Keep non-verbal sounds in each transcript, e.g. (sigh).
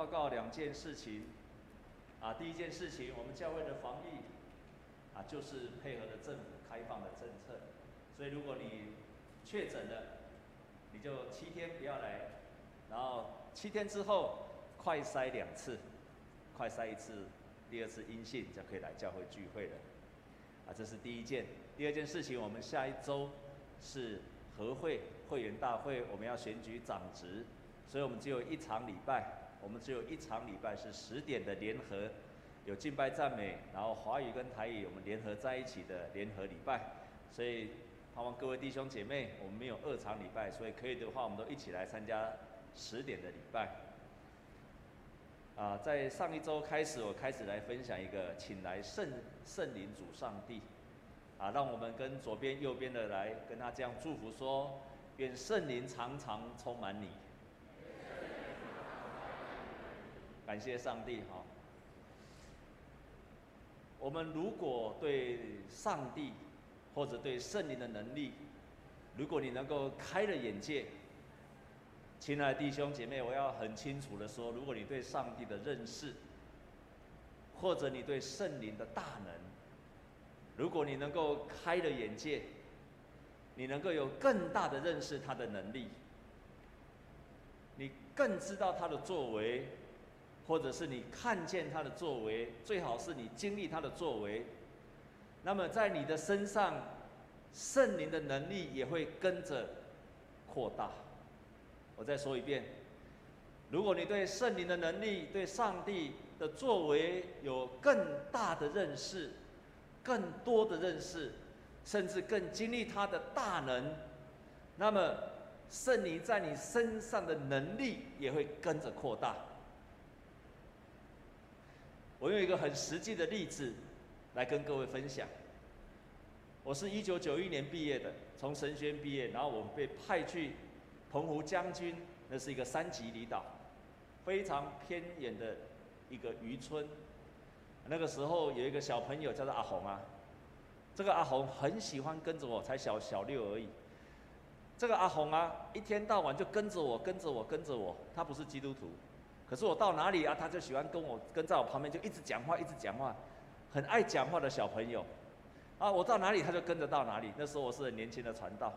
报告两件事情。啊，第一件事情，我们教会的防疫，啊，就是配合了政府开放的政策。所以如果你确诊了，你就七天不要来，然后七天之后快筛两次，快筛一次，第二次阴性就可以来教会聚会了。啊，这是第一件。第二件事情，我们下一周是和会会员大会，我们要选举长职，所以我们只有一场礼拜。我们只有一场礼拜是十点的联合，有敬拜赞美，然后华语跟台语我们联合在一起的联合礼拜，所以盼望各位弟兄姐妹，我们没有二场礼拜，所以可以的话，我们都一起来参加十点的礼拜。啊，在上一周开始，我开始来分享一个，请来圣圣灵主上帝，啊，让我们跟左边右边的来跟他这样祝福说，愿圣灵常常充满你。感谢上帝哈！我们如果对上帝或者对圣灵的能力，如果你能够开了眼界，亲爱的弟兄姐妹，我要很清楚的说，如果你对上帝的认识，或者你对圣灵的大能，如果你能够开了眼界，你能够有更大的认识他的能力，你更知道他的作为。或者是你看见他的作为，最好是你经历他的作为，那么在你的身上，圣灵的能力也会跟着扩大。我再说一遍，如果你对圣灵的能力、对上帝的作为有更大的认识、更多的认识，甚至更经历他的大能，那么圣灵在你身上的能力也会跟着扩大。我用一个很实际的例子来跟各位分享。我是一九九一年毕业的，从神学院毕业，然后我被派去澎湖将军，那是一个三级离岛，非常偏远的一个渔村。那个时候有一个小朋友叫做阿红啊，这个阿红很喜欢跟着我，才小小六而已。这个阿红啊，一天到晚就跟着我，跟着我，跟着我。他不是基督徒。可是我到哪里啊，他就喜欢跟我跟在我旁边，就一直讲话，一直讲话，很爱讲话的小朋友。啊，我到哪里他就跟着到哪里。那时候我是很年轻的传道，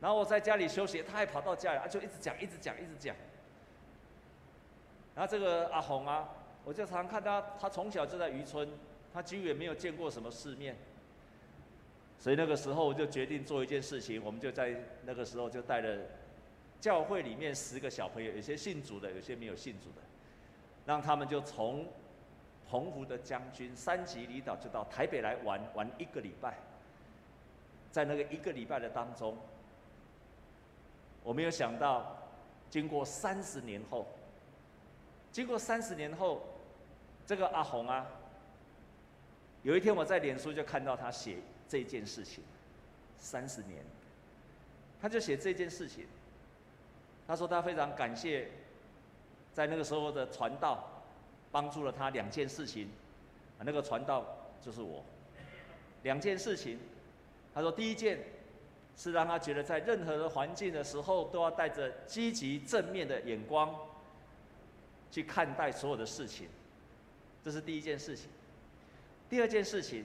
然后我在家里休息，他还跑到家里，啊，就一直讲，一直讲，一直讲。然后这个阿红啊，我就常看他，他从小就在渔村，他几乎也没有见过什么世面。所以那个时候我就决定做一件事情，我们就在那个时候就带了。教会里面十个小朋友，有些信主的，有些没有信主的，让他们就从澎湖的将军三级离岛就到台北来玩玩一个礼拜。在那个一个礼拜的当中，我没有想到，经过三十年后，经过三十年后，这个阿红啊，有一天我在脸书就看到他写这件事情，三十年，他就写这件事情。他说他非常感谢，在那个时候的传道，帮助了他两件事情，啊，那个传道就是我。两件事情，他说第一件是让他觉得在任何的环境的时候，都要带着积极正面的眼光去看待所有的事情，这是第一件事情。第二件事情，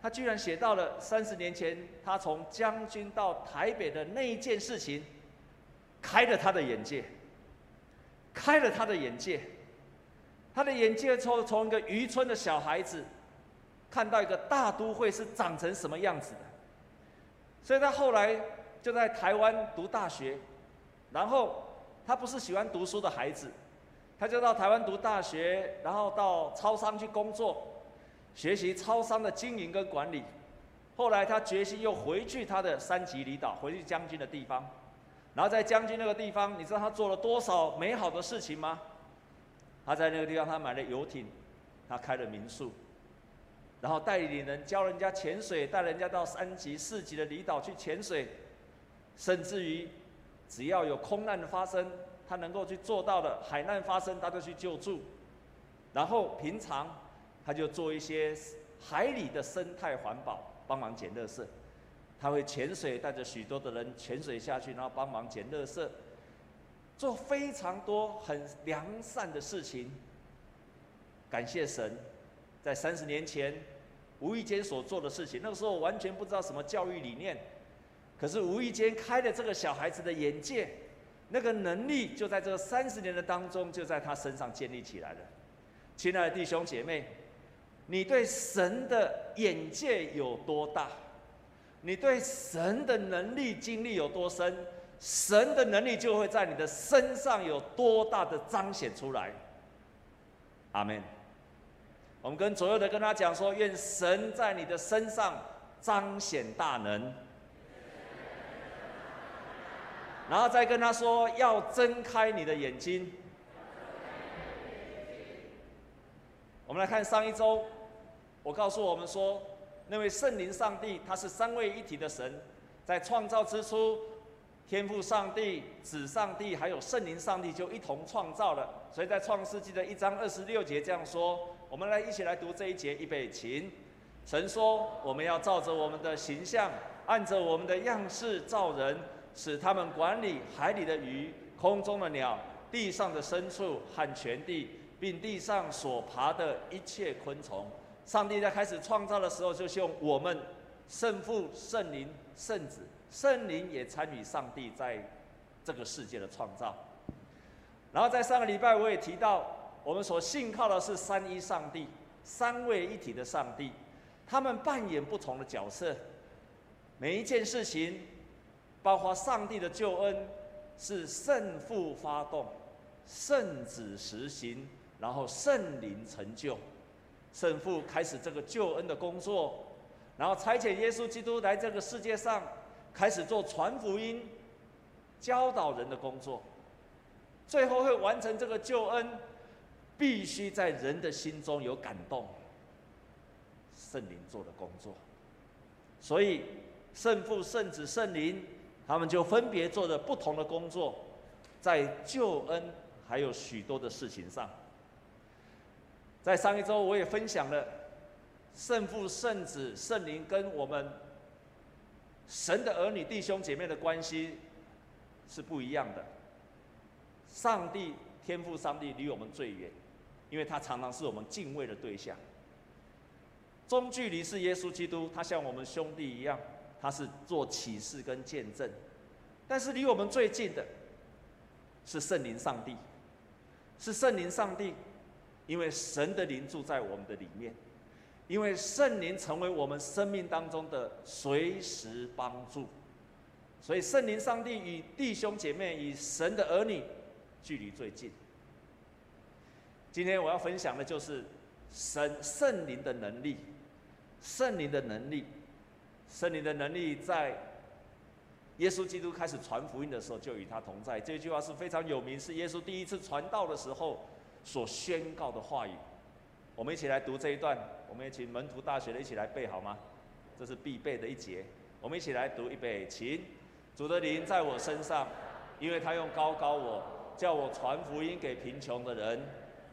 他居然写到了三十年前他从将军到台北的那一件事情。开了他的眼界，开了他的眼界，他的眼界从从一个渔村的小孩子，看到一个大都会是长成什么样子的，所以他后来就在台湾读大学，然后他不是喜欢读书的孩子，他就到台湾读大学，然后到超商去工作，学习超商的经营跟管理，后来他决心又回去他的三级离岛，回去将军的地方。然后在将军那个地方，你知道他做了多少美好的事情吗？他在那个地方，他买了游艇，他开了民宿，然后带领人教人家潜水，带人家到三级、四级的离岛去潜水，甚至于只要有空难发生，他能够去做到的，海难发生他就去救助。然后平常他就做一些海里的生态环保，帮忙捡垃圾。他会潜水，带着许多的人潜水下去，然后帮忙捡垃圾。做非常多很良善的事情。感谢神，在三十年前无意间所做的事情，那个时候完全不知道什么教育理念，可是无意间开了这个小孩子的眼界，那个能力就在这三十年的当中就在他身上建立起来了。亲爱的弟兄姐妹，你对神的眼界有多大？你对神的能力经历有多深？神的能力就会在你的身上有多大的彰显出来。阿门。我们跟左右的跟他讲说，愿神在你的身上彰显大能。然后再跟他说，要睁开你的眼睛。我们来看上一周，我告诉我们说，那位圣灵上帝，他是三位一体的神，在创造之初。天父上帝、子上帝还有圣灵上帝就一同创造了，所以在创世纪的一章二十六节这样说。我们来一起来读这一节，预备起。神说：“我们要照着我们的形象，按着我们的样式造人，使他们管理海里的鱼、空中的鸟、地上的牲畜和全地，并地上所爬的一切昆虫。”上帝在开始创造的时候，就是用我们圣父、圣灵、圣子。圣灵也参与上帝在这个世界的创造。然后在上个礼拜我也提到，我们所信靠的是三一上帝，三位一体的上帝，他们扮演不同的角色。每一件事情，包括上帝的救恩，是圣父发动，圣子实行，然后圣灵成就。圣父开始这个救恩的工作，然后差遣耶稣基督来这个世界上。开始做传福音、教导人的工作，最后会完成这个救恩，必须在人的心中有感动。圣灵做的工作，所以圣父、圣子、圣灵，他们就分别做着不同的工作，在救恩还有许多的事情上。在上一周我也分享了圣父、圣子、圣灵跟我们。神的儿女弟兄姐妹的关系是不一样的。上帝天父上帝离我们最远，因为他常常是我们敬畏的对象。中距离是耶稣基督，他像我们兄弟一样，他是做启示跟见证。但是离我们最近的是圣灵上帝，是圣灵上帝，因为神的灵住在我们的里面。因为圣灵成为我们生命当中的随时帮助，所以圣灵上帝与弟兄姐妹与神的儿女距离最近。今天我要分享的就是神圣灵的能力，圣灵的能力，圣灵的能力在耶稣基督开始传福音的时候就与他同在。这句话是非常有名，是耶稣第一次传道的时候所宣告的话语。我们一起来读这一段，我们也请门徒大学的一起来背好吗？这是必背的一节。我们一起来读，预备，请。主的灵在我身上，因为他用高高我，叫我传福音给贫穷的人，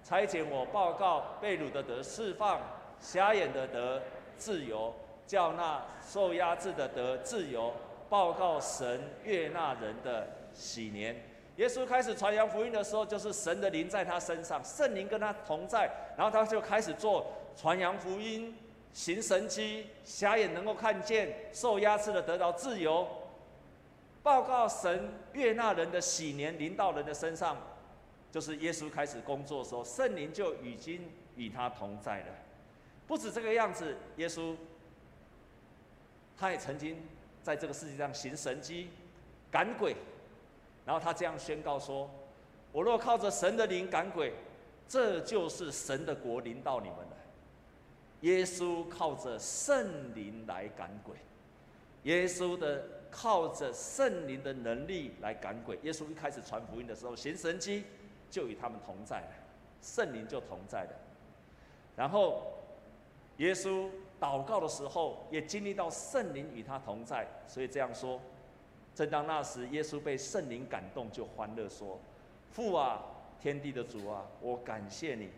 差遣我报告被掳的得释放，瞎眼的得自由，叫那受压制的得自由，报告神悦纳人的喜年。耶稣开始传扬福音的时候，就是神的灵在他身上，圣灵跟他同在，然后他就开始做传扬福音、行神迹，瞎眼能够看见，受压制的得到自由，报告神悦纳人的喜年临到人的身上，就是耶稣开始工作的时候，圣灵就已经与他同在了。不止这个样子，耶稣他也曾经在这个世界上行神迹、赶鬼。然后他这样宣告说：“我若靠着神的灵赶鬼，这就是神的国临到你们了。”耶稣靠着圣灵来赶鬼，耶稣的靠着圣灵的能力来赶鬼。耶稣一开始传福音的时候，行神迹就与他们同在了，圣灵就同在了。然后耶稣祷告的时候，也经历到圣灵与他同在，所以这样说。正当那时，耶稣被圣灵感动，就欢乐说：“父啊，天地的主啊，我感谢你，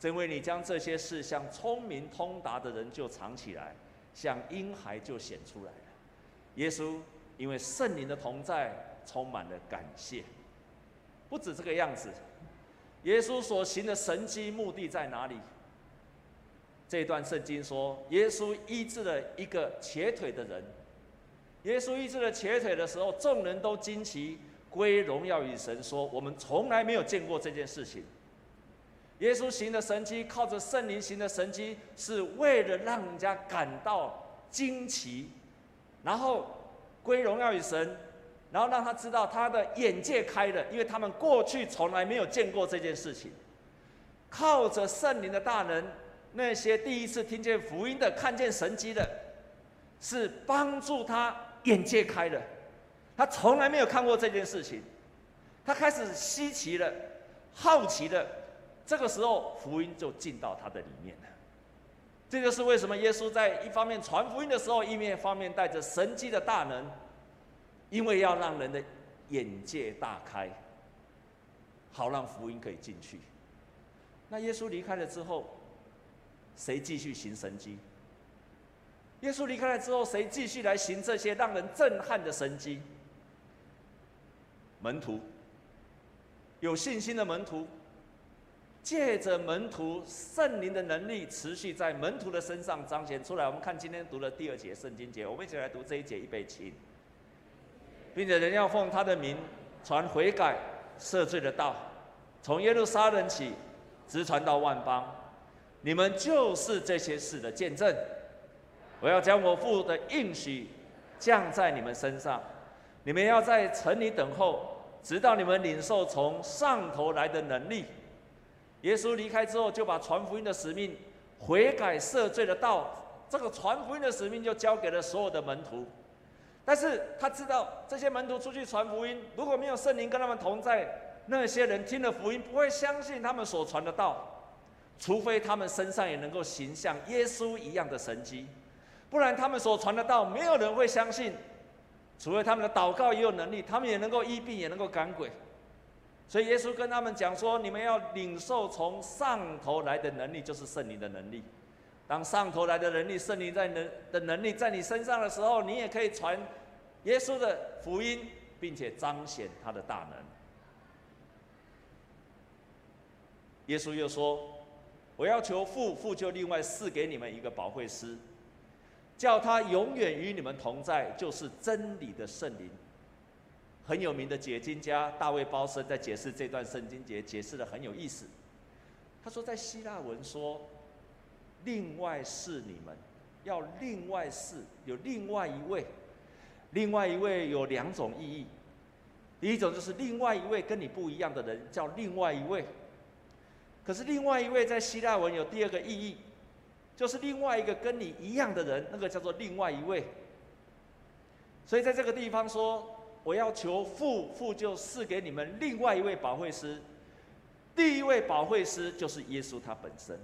正为你将这些事向聪明通达的人就藏起来，向婴孩就显出来了。”耶稣因为圣灵的同在，充满了感谢。不止这个样子，耶稣所行的神迹目的在哪里？这段圣经说，耶稣医治了一个瘸腿的人。耶稣医治了瘸腿的时候，众人都惊奇，归荣耀与神，说：“我们从来没有见过这件事情。”耶稣行的神迹，靠着圣灵行的神迹，是为了让人家感到惊奇，然后归荣耀与神，然后让他知道他的眼界开了，因为他们过去从来没有见过这件事情。靠着圣灵的大能。那些第一次听见福音的、看见神迹的，是帮助他眼界开了。他从来没有看过这件事情，他开始稀奇了、好奇了。这个时候，福音就进到他的里面了。这就是为什么耶稣在一方面传福音的时候，一面方面带着神迹的大能，因为要让人的眼界大开，好让福音可以进去。那耶稣离开了之后。谁继续行神迹？耶稣离开了之后，谁继续来行这些让人震撼的神迹？门徒，有信心的门徒，借着门徒圣灵的能力，持续在门徒的身上彰显出来。我们看今天读的第二节圣经节，我们一起来读这一节，预备起，并且人要奉他的名传悔改、赦罪的道，从耶路撒冷起，直传到万邦。你们就是这些事的见证。我要将我父的应许降在你们身上，你们要在城里等候，直到你们领受从上头来的能力。耶稣离开之后，就把传福音的使命、悔改赦罪的道，这个传福音的使命就交给了所有的门徒。但是他知道，这些门徒出去传福音，如果没有圣灵跟他们同在，那些人听了福音不会相信他们所传的道。除非他们身上也能够行像耶稣一样的神迹，不然他们所传的道没有人会相信。除非他们的祷告也有能力，他们也能够医病，也能够赶鬼。所以耶稣跟他们讲说：“你们要领受从上头来的能力，就是圣灵的能力。当上头来的能力，圣灵在能的能力在你身上的时候，你也可以传耶稣的福音，并且彰显他的大能。”耶稣又说。我要求父，父就另外赐给你们一个保惠师，叫他永远与你们同在，就是真理的圣灵。很有名的解经家大卫鲍森在解释这段圣经节，解释得很有意思。他说，在希腊文说，另外是你们，要另外是有另外一位，另外一位有两种意义。第一种就是另外一位跟你不一样的人，叫另外一位。可是另外一位在希腊文有第二个意义，就是另外一个跟你一样的人，那个叫做另外一位。所以在这个地方说，我要求父，父就赐给你们另外一位保惠师。第一位保惠师就是耶稣他本身，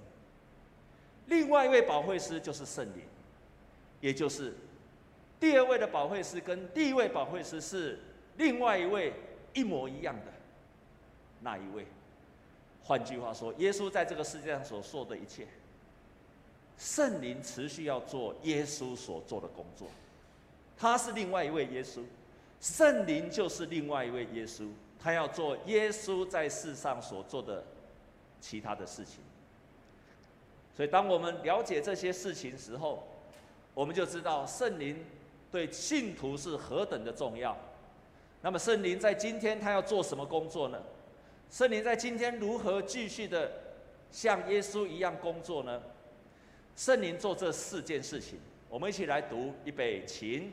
另外一位保惠师就是圣灵，也就是第二位的保惠师跟第一位保惠师是另外一位一模一样的那一位。换句话说，耶稣在这个世界上所做的一切，圣灵持续要做耶稣所做的工作。他是另外一位耶稣，圣灵就是另外一位耶稣，他要做耶稣在世上所做的其他的事情。所以，当我们了解这些事情时候，我们就知道圣灵对信徒是何等的重要。那么，圣灵在今天他要做什么工作呢？圣灵在今天如何继续的像耶稣一样工作呢？圣灵做这四件事情，我们一起来读预备起，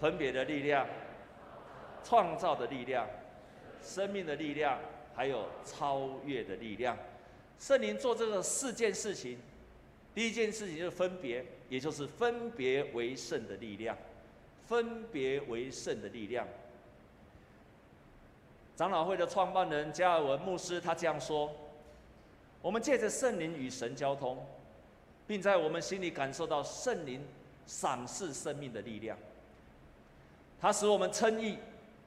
分别的力量、创造的力量、生命的力量，还有超越的力量。圣灵做这个四件事情，第一件事情就是分别，也就是分别为圣的力量，分别为圣的力量。长老会的创办人加尔文牧师，他这样说：“我们借着圣灵与神交通，并在我们心里感受到圣灵赏赐生命的力量。它使我们称义、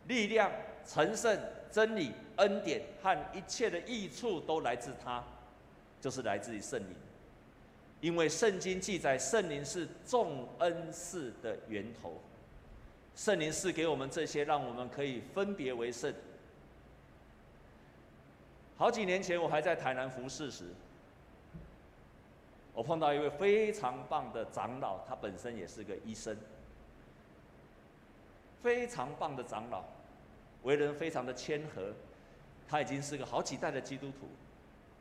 力量、成圣、真理、恩典和一切的益处都来自它，就是来自于圣灵。因为圣经记载，圣灵是众恩赐的源头。圣灵是给我们这些，让我们可以分别为圣。”好几年前我还在台南服侍时，我碰到一位非常棒的长老，他本身也是个医生，非常棒的长老，为人非常的谦和，他已经是个好几代的基督徒，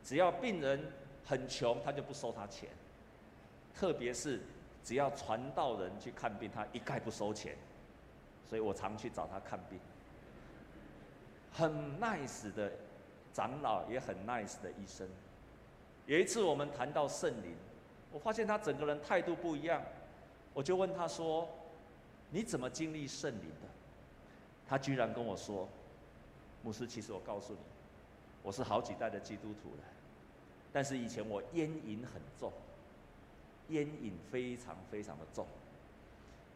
只要病人很穷，他就不收他钱，特别是只要传道人去看病，他一概不收钱，所以我常去找他看病，很 nice 的。长老也很 nice 的医生。有一次我们谈到圣灵，我发现他整个人态度不一样，我就问他说：“你怎么经历圣灵的？”他居然跟我说：“牧师，其实我告诉你，我是好几代的基督徒了，但是以前我烟瘾很重，烟瘾非常非常的重，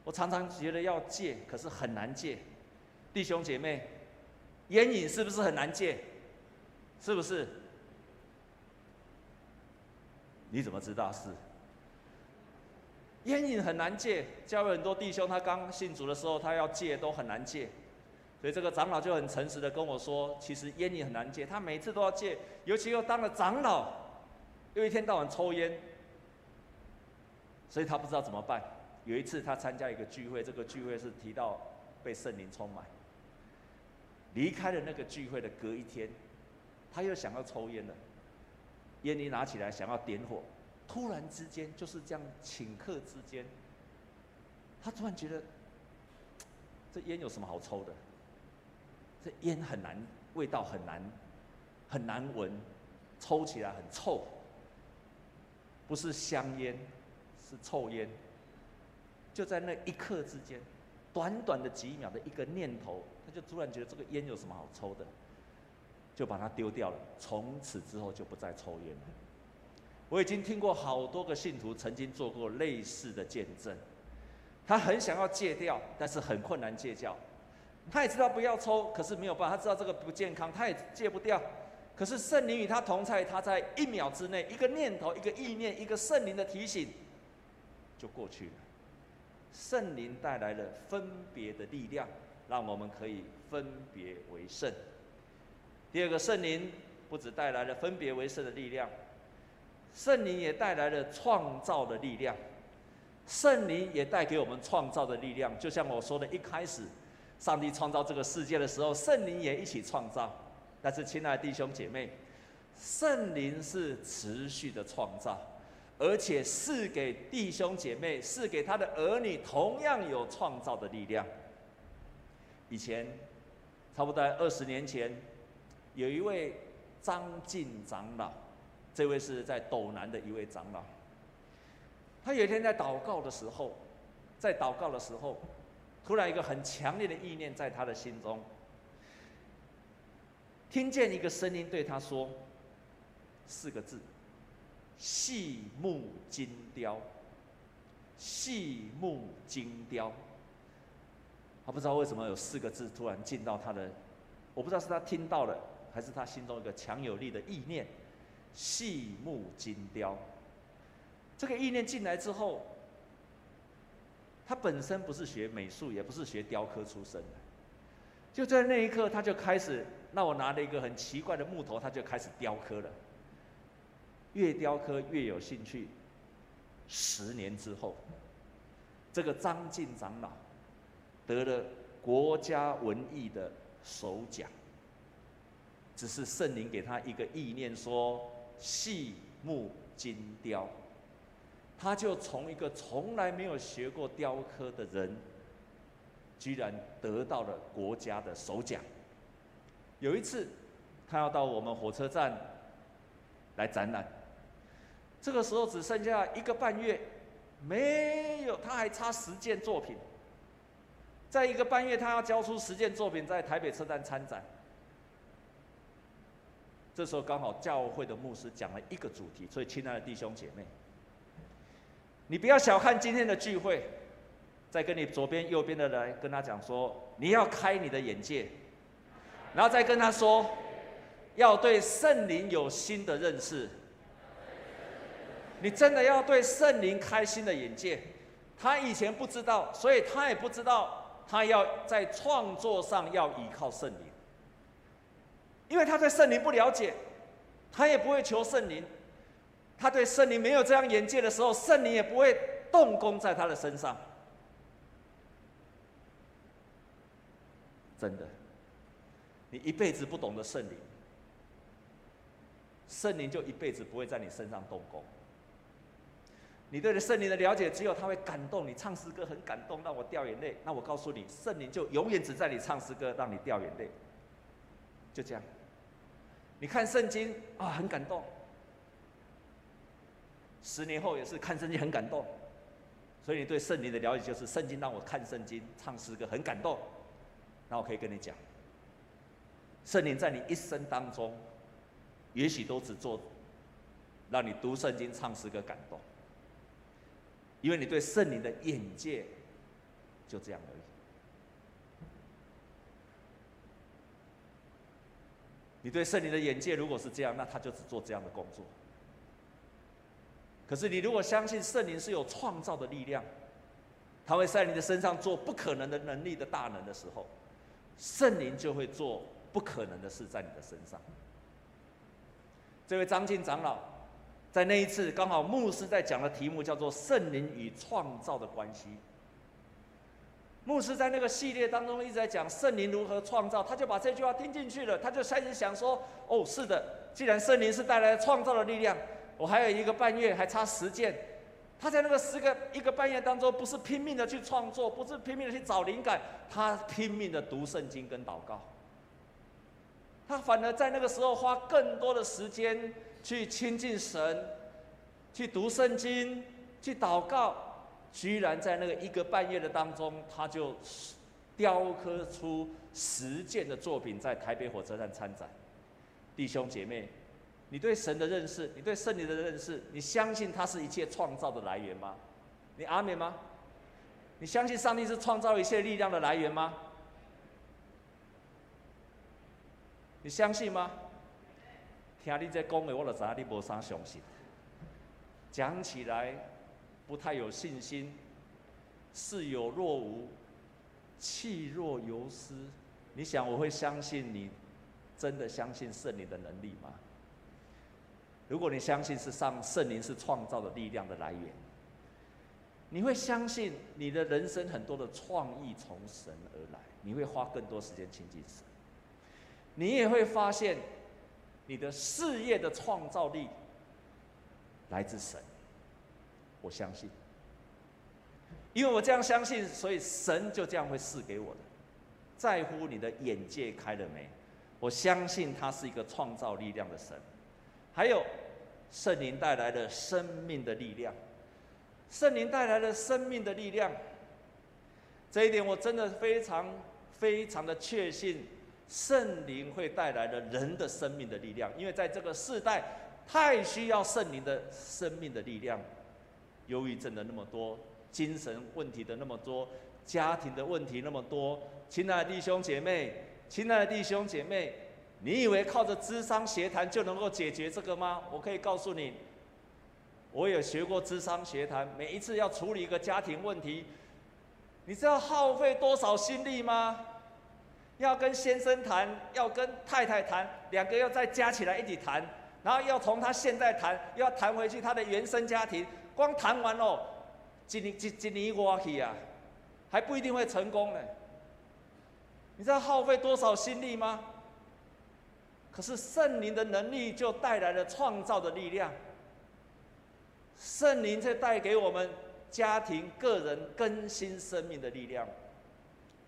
我常常觉得要戒，可是很难戒。弟兄姐妹，烟瘾是不是很难戒？”是不是？你怎么知道是？烟瘾很难戒，教会很多弟兄，他刚信主的时候，他要戒都很难戒，所以这个长老就很诚实的跟我说，其实烟瘾很难戒，他每次都要戒，尤其又当了长老，又一天到晚抽烟，所以他不知道怎么办。有一次他参加一个聚会，这个聚会是提到被圣灵充满，离开了那个聚会的隔一天。他又想要抽烟了，烟一拿起来想要点火，突然之间就是这样顷刻之间，他突然觉得 (tsk) 这烟有什么好抽的？这烟很难，味道很难，很难闻，抽起来很臭，不是香烟，是臭烟。就在那一刻之间，短短的几秒的一个念头，他就突然觉得这个烟有什么好抽的？就把它丢掉了，从此之后就不再抽烟了。我已经听过好多个信徒曾经做过类似的见证，他很想要戒掉，但是很困难戒掉。他也知道不要抽，可是没有办法，他知道这个不健康，他也戒不掉。可是圣灵与他同在，他在一秒之内，一个念头、一个意念、一个圣灵的提醒，就过去了。圣灵带来了分别的力量，让我们可以分别为圣。第二个圣灵不只带来了分别为圣的力量，圣灵也带来了创造的力量。圣灵也带给我们创造的力量，就像我说的，一开始，上帝创造这个世界的时候，圣灵也一起创造。但是，亲爱的弟兄姐妹，圣灵是持续的创造，而且赐给弟兄姐妹，赐给他的儿女，同样有创造的力量。以前，差不多二十年前。有一位张进长老，这位是在斗南的一位长老。他有一天在祷告的时候，在祷告的时候，突然一个很强烈的意念在他的心中，听见一个声音对他说四个字：细木精雕。细木精雕。他不知道为什么有四个字突然进到他的，我不知道是他听到了。还是他心中一个强有力的意念，细木精雕。这个意念进来之后，他本身不是学美术，也不是学雕刻出身的。就在那一刻，他就开始，那我拿了一个很奇怪的木头，他就开始雕刻了。越雕刻越有兴趣。十年之后，这个张进长老得了国家文艺的首奖。只是圣灵给他一个意念，说细木精雕，他就从一个从来没有学过雕刻的人，居然得到了国家的首奖。有一次，他要到我们火车站来展览，这个时候只剩下一个半月，没有，他还差十件作品，在一个半月，他要交出十件作品，在台北车站参展。这时候刚好教会的牧师讲了一个主题，所以亲爱的弟兄姐妹，你不要小看今天的聚会，再跟你左边右边的人跟他讲说，你要开你的眼界，然后再跟他说，要对圣灵有新的认识，你真的要对圣灵开新的眼界，他以前不知道，所以他也不知道，他要在创作上要依靠圣灵。因为他对圣灵不了解，他也不会求圣灵。他对圣灵没有这样眼界的时候，圣灵也不会动工在他的身上。真的，你一辈子不懂得圣灵，圣灵就一辈子不会在你身上动工。你对圣灵的了解只有他会感动你，唱诗歌很感动，让我掉眼泪。那我告诉你，圣灵就永远只在你唱诗歌让你掉眼泪，就这样。你看圣经啊，很感动。十年后也是看圣经很感动，所以你对圣灵的了解就是圣经让我看圣经、唱诗歌很感动。那我可以跟你讲，圣灵在你一生当中，也许都只做让你读圣经、唱诗歌感动。因为你对圣灵的眼界就这样而已，你对圣灵的眼界如果是这样，那他就只做这样的工作。可是你如果相信圣灵是有创造的力量，他会在你的身上做不可能的能力的大能的时候，圣灵就会做不可能的事在你的身上。这位张进长老。在那一次，刚好牧师在讲的题目叫做“圣灵与创造的关系”。牧师在那个系列当中一直在讲圣灵如何创造，他就把这句话听进去了，他就开始想说：“哦，是的，既然圣灵是带来创造的力量，我还有一个半月，还差十件。他在那个十个一个半月当中，不是拼命的去创作，不是拼命的去找灵感，他拼命的读圣经跟祷告。他反而在那个时候花更多的时间。”去亲近神，去读圣经，去祷告，居然在那个一个半月的当中，他就雕刻出十件的作品，在台北火车站参展。弟兄姐妹，你对神的认识，你对圣灵的认识，你相信他是一切创造的来源吗？你阿们吗？你相信上帝是创造一切力量的来源吗？你相信吗？听你这讲的，我就知道你无啥相信。讲起来不太有信心，似有若无，气若游丝。你想我会相信你真的相信圣灵的能力吗？如果你相信是上圣灵是创造的力量的来源，你会相信你的人生很多的创意从神而来，你会花更多时间亲近神，你也会发现。你的事业的创造力来自神，我相信，因为我这样相信，所以神就这样会赐给我的。在乎你的眼界开了没？我相信他是一个创造力量的神。还有圣灵带来的生命的力量，圣灵带来的生命的力量，这一点我真的非常非常的确信。圣灵会带来的人的生命的力量，因为在这个世代太需要圣灵的生命的力量。忧郁症的那么多，精神问题的那么多，家庭的问题那么多。亲爱的弟兄姐妹，亲爱的弟兄姐妹，你以为靠着智商协谈就能够解决这个吗？我可以告诉你，我有学过智商协谈，每一次要处理一个家庭问题，你知道耗费多少心力吗？要跟先生谈，要跟太太谈，两个要再加起来一起谈，然后要从他现在谈，又要谈回去他的原生家庭，光谈完哦，一年一一年过去啊，还不一定会成功呢。你知道耗费多少心力吗？可是圣灵的能力就带来了创造的力量，圣灵却带给我们家庭、个人更新生命的力量。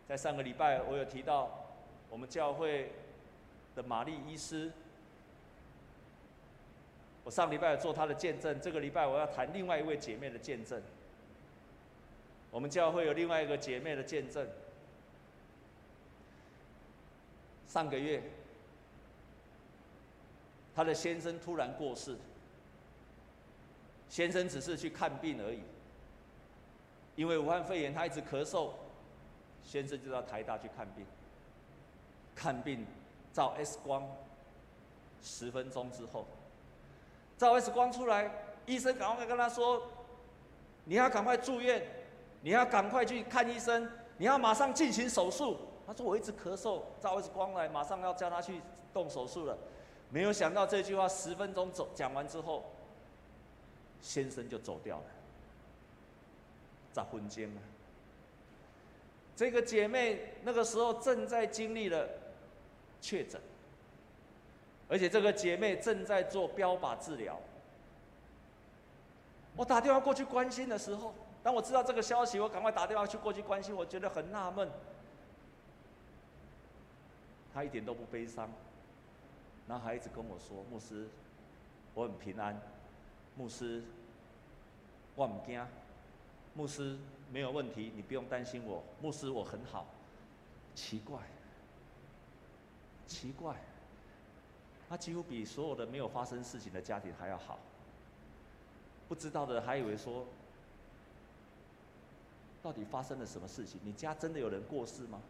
在上个礼拜，我有提到。我们教会的玛丽医师，我上礼拜做她的见证，这个礼拜我要谈另外一位姐妹的见证。我们教会有另外一个姐妹的见证。上个月，她的先生突然过世，先生只是去看病而已，因为武汉肺炎，他一直咳嗽，先生就到台大去看病。看病，照 X 光，十分钟之后，照 X 光出来，医生赶快跟他说：“你要赶快住院，你要赶快去看医生，你要马上进行手术。”他说：“我一直咳嗽，照 X 光来，马上要叫他去动手术了。”没有想到这句话十分钟走讲完之后，先生就走掉了，在婚间啊。这个姐妹那个时候正在经历了确诊，而且这个姐妹正在做标靶治疗。我打电话过去关心的时候，当我知道这个消息，我赶快打电话去过去关心。我觉得很纳闷，她一点都不悲伤，然后还一直跟我说：“牧师，我很平安，牧师，我唔惊，牧师。”没有问题，你不用担心我，牧师我很好。奇怪，奇怪，他几乎比所有的没有发生事情的家庭还要好。不知道的还以为说，到底发生了什么事情？你家真的有人过世吗？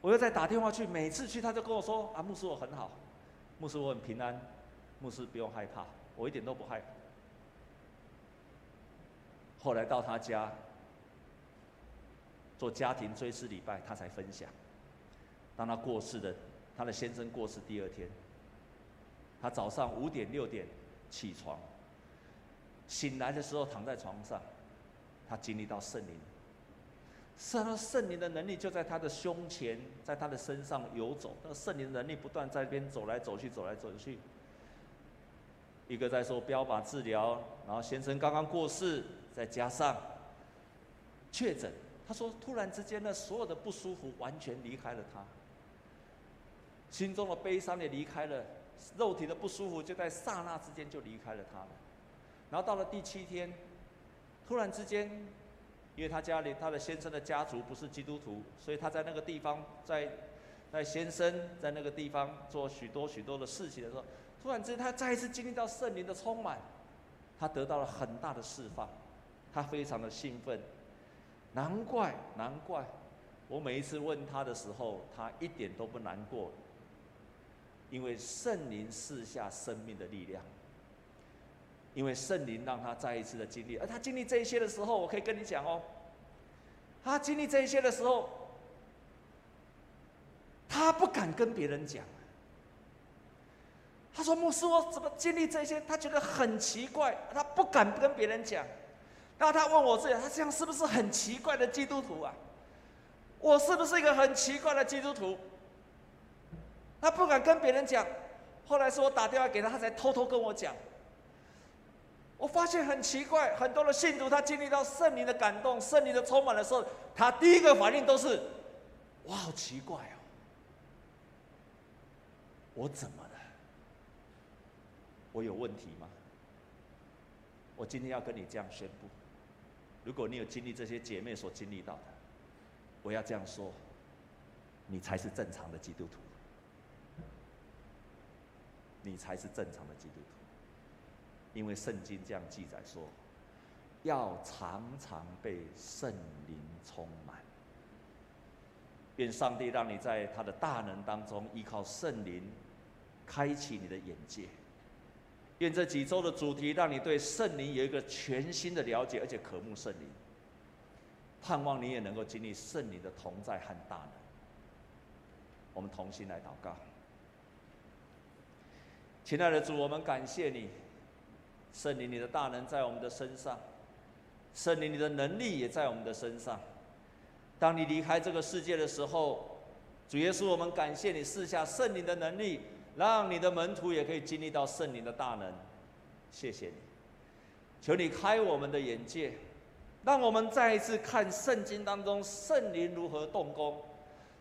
我又再打电话去，每次去他就跟我说：“啊，牧师我很好，牧师我很平安，牧师不用害怕，我一点都不害怕。”后来到他家做家庭追思礼拜，他才分享。当他过世的，他的先生过世第二天，他早上五点六点起床，醒来的时候躺在床上，他经历到圣灵，圣圣灵的能力就在他的胸前，在他的身上游走，那圣灵的能力不断在那边走来走去，走来走去。一个在说标靶治疗，然后先生刚刚过世。再加上确诊，他说突然之间呢，所有的不舒服完全离开了他，心中的悲伤也离开了，肉体的不舒服就在刹那之间就离开了他了。然后到了第七天，突然之间，因为他家里他的先生的家族不是基督徒，所以他在那个地方，在在先生在那个地方做许多许多的事情的时候，突然之间他再一次经历到圣灵的充满，他得到了很大的释放。他非常的兴奋，难怪难怪，我每一次问他的时候，他一点都不难过，因为圣灵赐下生命的力量，因为圣灵让他再一次的经历，而他经历这一些的时候，我可以跟你讲哦，他经历这一些的时候，他不敢跟别人讲，他说牧师，我怎么经历这些？他觉得很奇怪，他不敢跟别人讲。然后他问我这样，他这样是不是很奇怪的基督徒啊？我是不是一个很奇怪的基督徒？他不敢跟别人讲。后来是我打电话给他，他才偷偷跟我讲。我发现很奇怪，很多的信徒他经历到圣灵的感动、圣灵的充满的时候，他第一个反应都是：哇，好奇怪哦！我怎么了？我有问题吗？我今天要跟你这样宣布。如果你有经历这些姐妹所经历到的，我要这样说，你才是正常的基督徒，你才是正常的基督徒，因为圣经这样记载说，要常常被圣灵充满，愿上帝让你在他的大能当中依靠圣灵，开启你的眼界。愿这几周的主题让你对圣灵有一个全新的了解，而且渴慕圣灵。盼望你也能够经历圣灵的同在和大能。我们同心来祷告。亲爱的主，我们感谢你，圣灵你的大能在我们的身上，圣灵你的能力也在我们的身上。当你离开这个世界的时候，主耶稣，我们感谢你赐下圣灵的能力。让你的门徒也可以经历到圣灵的大能，谢谢你，求你开我们的眼界，让我们再一次看圣经当中圣灵如何动工，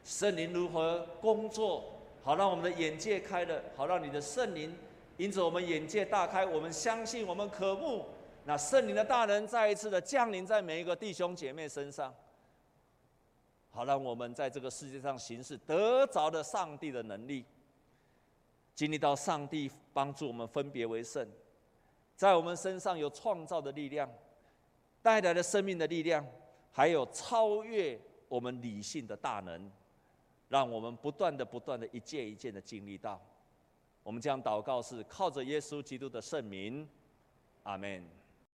圣灵如何工作，好让我们的眼界开了，好让你的圣灵因此我们眼界大开，我们相信，我们渴慕那圣灵的大能再一次的降临在每一个弟兄姐妹身上，好让我们在这个世界上行事得着的上帝的能力。经历到上帝帮助我们分别为圣，在我们身上有创造的力量，带来的生命的力量，还有超越我们理性的大能，让我们不断的、不断的、一件一件的经历到。我们将祷告是靠着耶稣基督的圣名，阿门。